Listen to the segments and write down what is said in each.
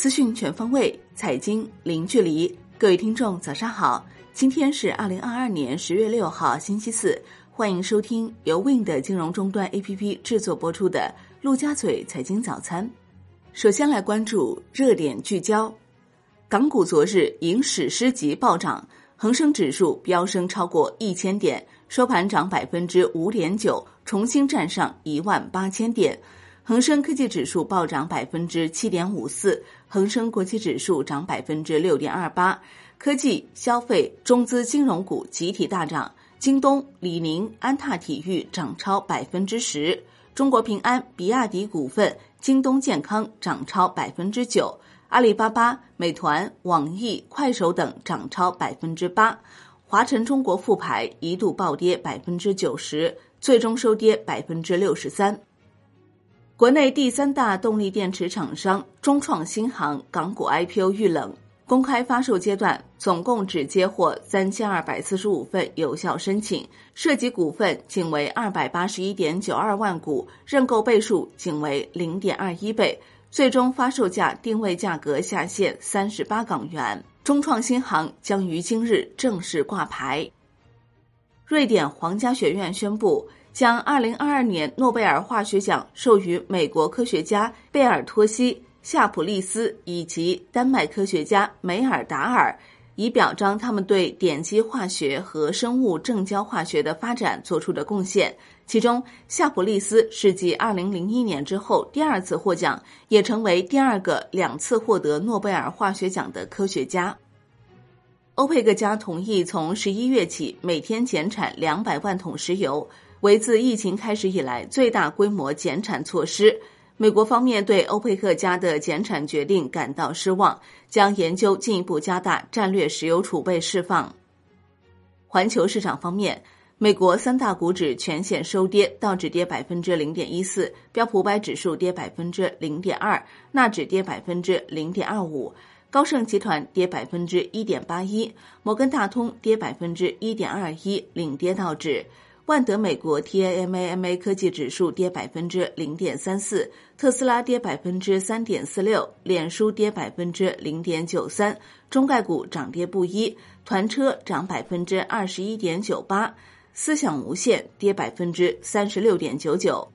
资讯全方位，财经零距离。各位听众，早上好！今天是二零二二年十月六号，星期四。欢迎收听由 Win 的金融终端 APP 制作播出的《陆家嘴财经早餐》。首先来关注热点聚焦。港股昨日迎史诗级暴涨，恒生指数飙升超过一千点，收盘涨百分之五点九，重新站上一万八千点。恒生科技指数暴涨百分之七点五四，恒生国际指数涨百分之六点二八，科技、消费、中资金融股集体大涨，京东、李宁、安踏体育涨超百分之十，中国平安、比亚迪股份、京东健康涨超百分之九，阿里巴巴、美团、网易、快手等涨超百分之八，华晨中国复牌一度暴跌百分之九十，最终收跌百分之六十三。国内第三大动力电池厂商中创新航港股 IPO 遇冷，公开发售阶段总共只接获三千二百四十五份有效申请，涉及股份仅为二百八十一点九二万股，认购倍数仅为零点二一倍，最终发售价定位价格下限三十八港元。中创新航将于今日正式挂牌。瑞典皇家学院宣布。将2022年诺贝尔化学奖授予美国科学家贝尔托西、夏普利斯以及丹麦科学家梅尔达尔，以表彰他们对点击化学和生物正交化学的发展做出的贡献。其中，夏普利斯是继2001年之后第二次获奖，也成为第二个两次获得诺贝尔化学奖的科学家。欧佩克家同意从11月起每天减产200万桶石油。为自疫情开始以来最大规模减产措施，美国方面对欧佩克家的减产决定感到失望，将研究进一步加大战略石油储备释放。环球市场方面，美国三大股指全线收跌，道指跌百分之零点一四，标普五百指数跌百分之零点二，纳指跌百分之零点二五，高盛集团跌百分之一点八一，摩根大通跌百分之一点二一，领跌道指。万德美国 TAMAMA 科技指数跌百分之零点三四，特斯拉跌百分之三点四六，脸书跌百分之零点九三，中概股涨跌不一，团车涨百分之二十一点九八，思想无限跌百分之三十六点九九。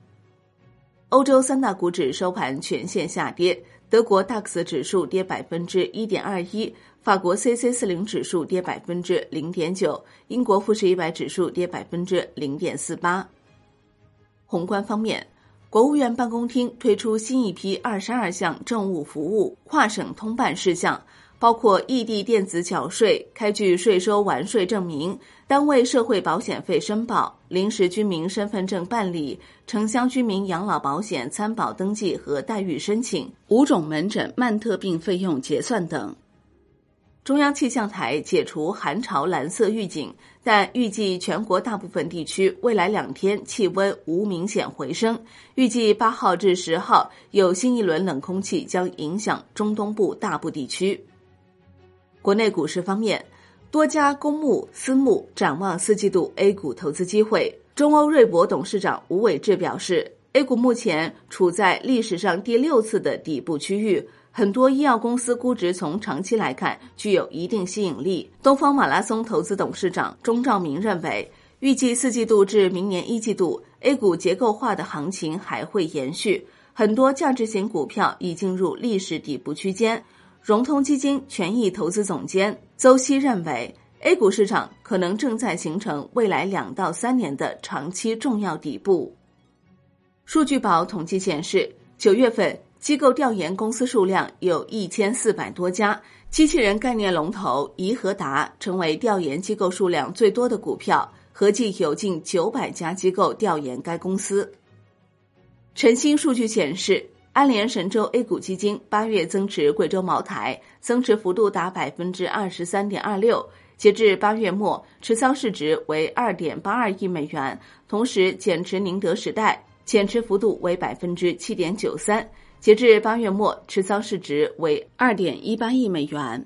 欧洲三大股指收盘全线下跌，德国 DAX 指数跌百分之一点二一。法国 C C 四零指数跌百分之零点九，英国富时一百指数跌百分之零点四八。宏观方面，国务院办公厅推出新一批二十二项政务服务跨省通办事项，包括异地电子缴税、开具税收完税证明、单位社会保险费申报、临时居民身份证办理、城乡居民养老保险参保登记和待遇申请、五种门诊慢特病费用结算等。中央气象台解除寒潮蓝色预警，但预计全国大部分地区未来两天气温无明显回升。预计八号至十号有新一轮冷空气将影响中东部大部地区。国内股市方面，多家公募、私募展望四季度 A 股投资机会。中欧瑞博董事长吴伟志表示，A 股目前处在历史上第六次的底部区域。很多医药公司估值从长期来看具有一定吸引力。东方马拉松投资董事长钟兆明认为，预计四季度至明年一季度 A 股结构化的行情还会延续，很多价值型股票已进入历史底部区间。融通基金权益投资总监邹希认为，A 股市场可能正在形成未来两到三年的长期重要底部。数据宝统计显示，九月份。机构调研公司数量有一千四百多家，机器人概念龙头怡和达成为调研机构数量最多的股票，合计有近九百家机构调研该公司。晨星数据显示，安联神州 A 股基金八月增持贵州茅台，增持幅度达百分之二十三点二六，截至八月末，持仓市值为二点八二亿美元，同时减持宁德时代，减持幅度为百分之七点九三。截至八月末，持仓市值为二点一八亿美元。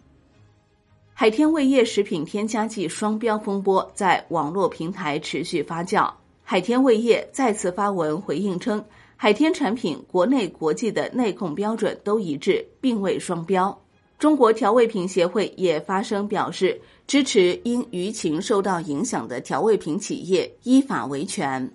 海天味业食品添加剂双标风波在网络平台持续发酵。海天味业再次发文回应称，海天产品国内国际的内控标准都一致，并未双标。中国调味品协会也发声表示，支持因舆情受到影响的调味品企业依法维权。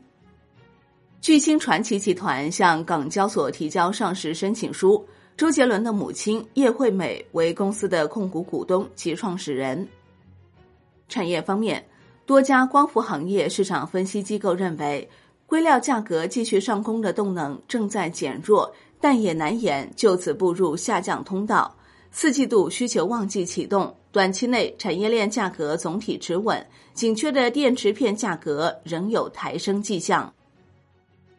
巨星传奇集团向港交所提交上市申请书，周杰伦的母亲叶惠美为公司的控股股东及创始人。产业方面，多家光伏行业市场分析机构认为。硅料价格继续上攻的动能正在减弱，但也难言就此步入下降通道。四季度需求旺季启动，短期内产业链价格总体持稳，紧缺的电池片价格仍有抬升迹象。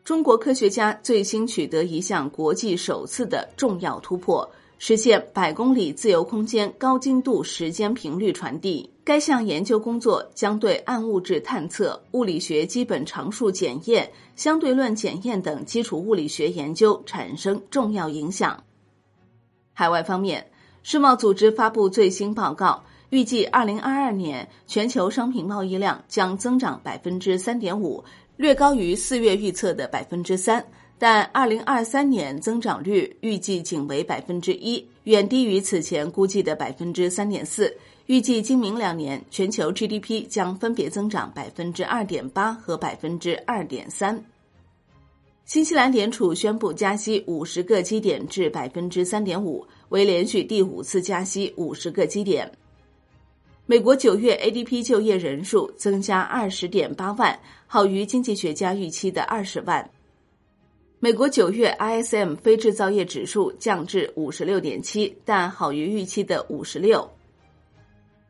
中国科学家最新取得一项国际首次的重要突破。实现百公里自由空间高精度时间频率传递。该项研究工作将对暗物质探测、物理学基本常数检验、相对论检验等基础物理学研究产生重要影响。海外方面，世贸组织发布最新报告，预计二零二二年全球商品贸易量将增长百分之三点五，略高于四月预测的百分之三。但二零二三年增长率预计仅为百分之一，远低于此前估计的百分之三点四。预计今明两年全球 GDP 将分别增长百分之二点八和百分之二点三。新西兰联储宣布加息五十个基点至百分之三点五，为连续第五次加息五十个基点。美国九月 ADP 就业人数增加二十点八万，好于经济学家预期的二十万。美国九月 ISM 非制造业指数降至五十六点七，但好于预期的五十六。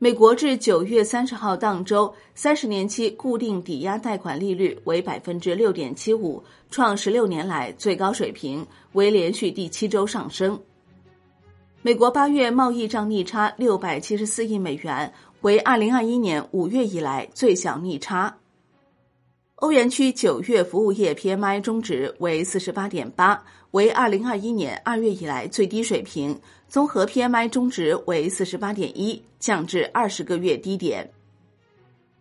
美国至九月三十号当周三十年期固定抵押贷款利率为百分之六点七五，创十六年来最高水平，为连续第七周上升。美国八月贸易账逆差六百七十四亿美元，为二零二一年五月以来最小逆差。欧元区九月服务业 PMI 中值为四十八点八，为二零二一年二月以来最低水平。综合 PMI 中值为四十八点一，降至二十个月低点。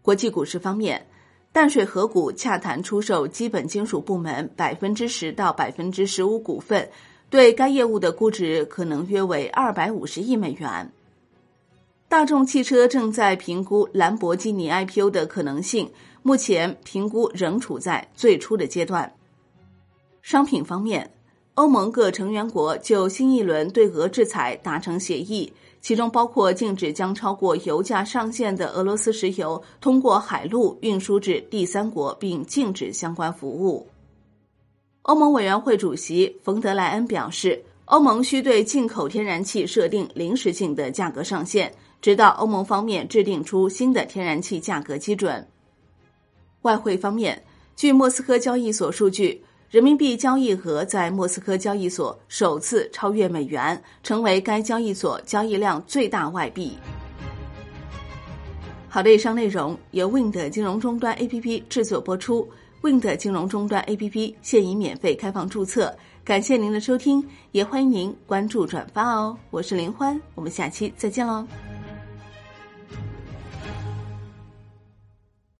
国际股市方面，淡水河谷洽谈出售基本金属部门百分之十到百分之十五股份，对该业务的估值可能约为二百五十亿美元。大众汽车正在评估兰博基尼 IPO 的可能性。目前评估仍处在最初的阶段。商品方面，欧盟各成员国就新一轮对俄制裁达成协议，其中包括禁止将超过油价上限的俄罗斯石油通过海路运输至第三国，并禁止相关服务。欧盟委员会主席冯德莱恩表示，欧盟需对进口天然气设定临时性的价格上限，直到欧盟方面制定出新的天然气价格基准。外汇方面，据莫斯科交易所数据，人民币交易额在莫斯科交易所首次超越美元，成为该交易所交易量最大外币。好的，以上内容由 Wind 金融终端 APP 制作播出。Wind 金融终端 APP 现已免费开放注册，感谢您的收听，也欢迎您关注转发哦。我是林欢，我们下期再见喽。